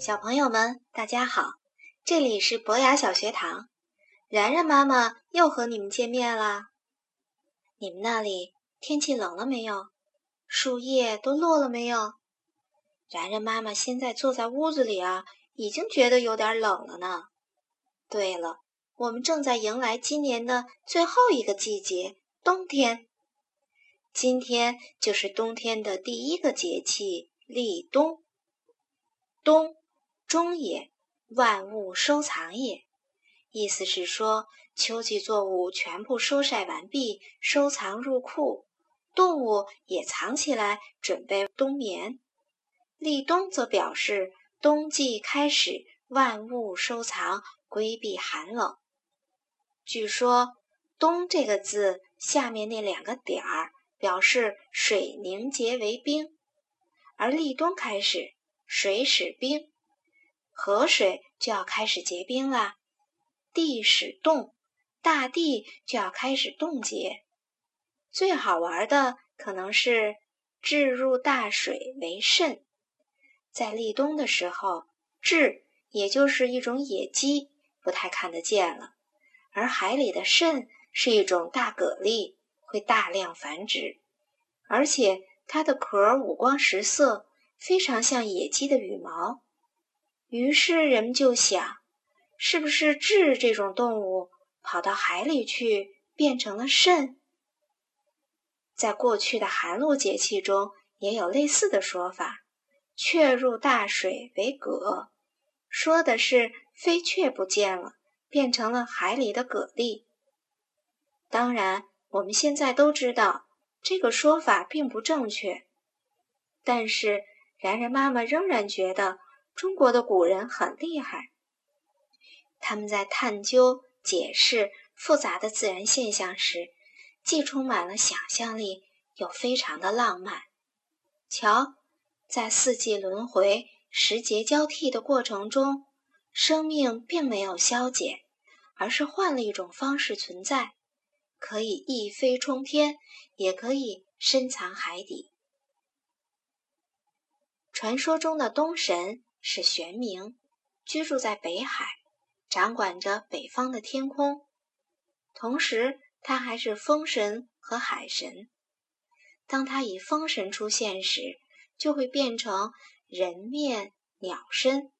小朋友们，大家好！这里是博雅小学堂，然然妈妈又和你们见面啦。你们那里天气冷了没有？树叶都落了没有？然然妈妈现在坐在屋子里啊，已经觉得有点冷了呢。对了，我们正在迎来今年的最后一个季节——冬天。今天就是冬天的第一个节气立冬。冬，终也，万物收藏也。意思是说，秋季作物全部收晒完毕，收藏入库，动物也藏起来，准备冬眠。立冬则表示冬季开始，万物收藏，规避寒冷。据说“冬”这个字下面那两个点儿表示水凝结为冰，而立冬开始。水始冰，河水就要开始结冰啦；地始冻，大地就要开始冻结。最好玩的可能是置入大水为肾。在立冬的时候，雉也就是一种野鸡，不太看得见了；而海里的肾是一种大蛤蜊，会大量繁殖，而且它的壳五光十色。非常像野鸡的羽毛，于是人们就想，是不是雉这种动物跑到海里去变成了肾？在过去的寒露节气中也有类似的说法，“雀入大水为蛤”，说的是飞雀不见了，变成了海里的蛤蜊。当然，我们现在都知道这个说法并不正确，但是。然然妈妈仍然觉得中国的古人很厉害，他们在探究、解释复杂的自然现象时，既充满了想象力，又非常的浪漫。瞧，在四季轮回、时节交替的过程中，生命并没有消减，而是换了一种方式存在，可以一飞冲天，也可以深藏海底。传说中的东神是玄冥，居住在北海，掌管着北方的天空。同时，他还是风神和海神。当他以风神出现时，就会变成人面鸟身，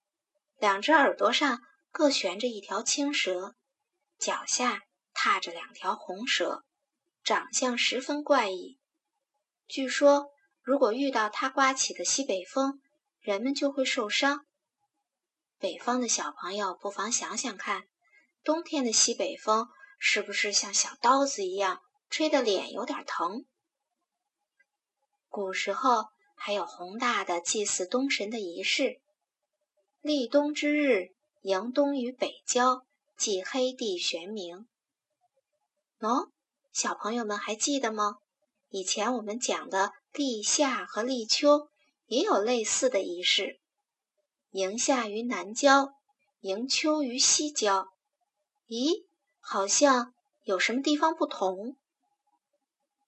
两只耳朵上各悬着一条青蛇，脚下踏着两条红蛇，长相十分怪异。据说。如果遇到它刮起的西北风，人们就会受伤。北方的小朋友不妨想想看，冬天的西北风是不是像小刀子一样，吹得脸有点疼？古时候还有宏大的祭祀冬神的仪式，立冬之日，迎冬于北郊，祭黑帝玄冥。喏，小朋友们还记得吗？以前我们讲的。立夏和立秋也有类似的仪式，迎夏于南郊，迎秋于西郊。咦，好像有什么地方不同？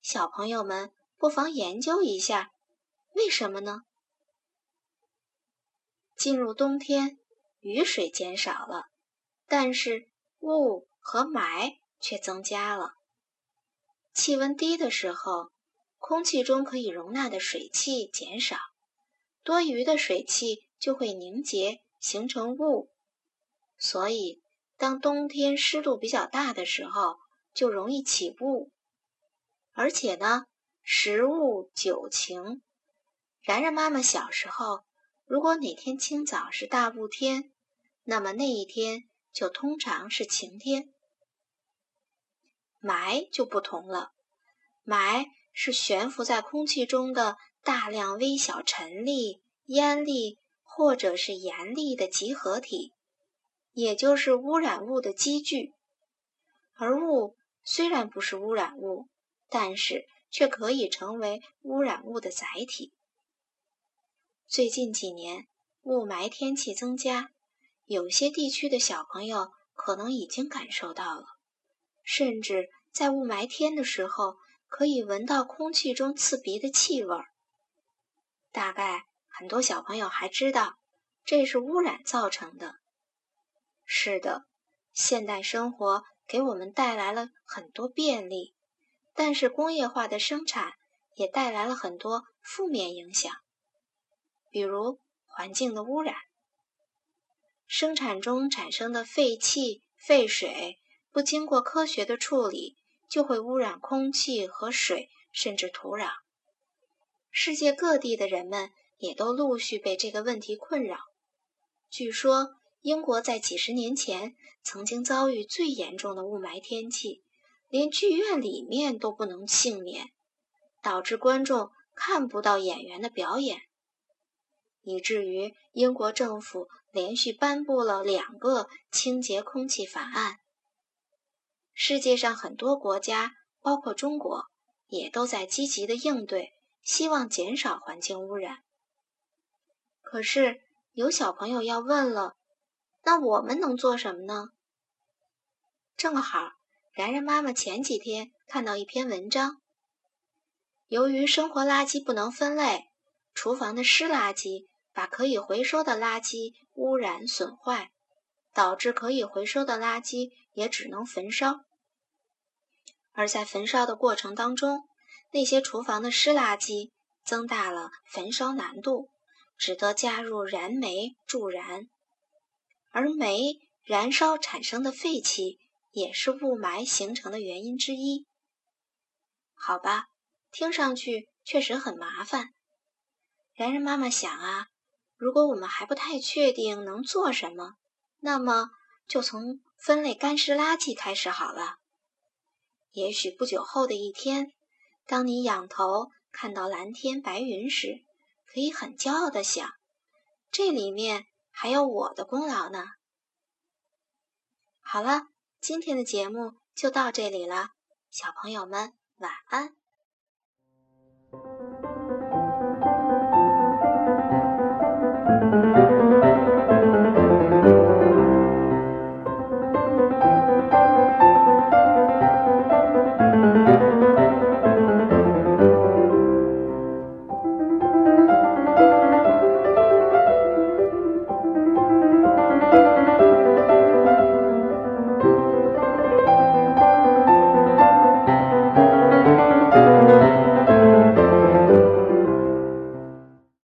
小朋友们不妨研究一下，为什么呢？进入冬天，雨水减少了，但是雾和霾却增加了。气温低的时候。空气中可以容纳的水汽减少，多余的水汽就会凝结形成雾，所以当冬天湿度比较大的时候，就容易起雾。而且呢，食物久晴。然然妈妈小时候，如果哪天清早是大雾天，那么那一天就通常是晴天。霾就不同了，霾。是悬浮在空气中的大量微小尘粒、烟粒或者是盐粒的集合体，也就是污染物的积聚。而雾虽然不是污染物，但是却可以成为污染物的载体。最近几年，雾霾天气增加，有些地区的小朋友可能已经感受到了，甚至在雾霾天的时候。可以闻到空气中刺鼻的气味儿。大概很多小朋友还知道，这是污染造成的。是的，现代生活给我们带来了很多便利，但是工业化的生产也带来了很多负面影响，比如环境的污染。生产中产生的废气、废水，不经过科学的处理，就会污染空气和水，甚至土壤。世界各地的人们也都陆续被这个问题困扰。据说，英国在几十年前曾经遭遇最严重的雾霾天气，连剧院里面都不能幸免，导致观众看不到演员的表演。以至于英国政府连续颁布了两个清洁空气法案。世界上很多国家，包括中国，也都在积极的应对，希望减少环境污染。可是有小朋友要问了：那我们能做什么呢？正好，然然妈妈前几天看到一篇文章，由于生活垃圾不能分类，厨房的湿垃圾。把可以回收的垃圾污染损坏，导致可以回收的垃圾也只能焚烧。而在焚烧的过程当中，那些厨房的湿垃圾增大了焚烧难度，只得加入燃煤助燃。而煤燃烧产生的废气也是雾霾形成的原因之一。好吧，听上去确实很麻烦。然然妈妈想啊。如果我们还不太确定能做什么，那么就从分类干湿垃圾开始好了。也许不久后的一天，当你仰头看到蓝天白云时，可以很骄傲的想：这里面还有我的功劳呢。好了，今天的节目就到这里了，小朋友们晚安。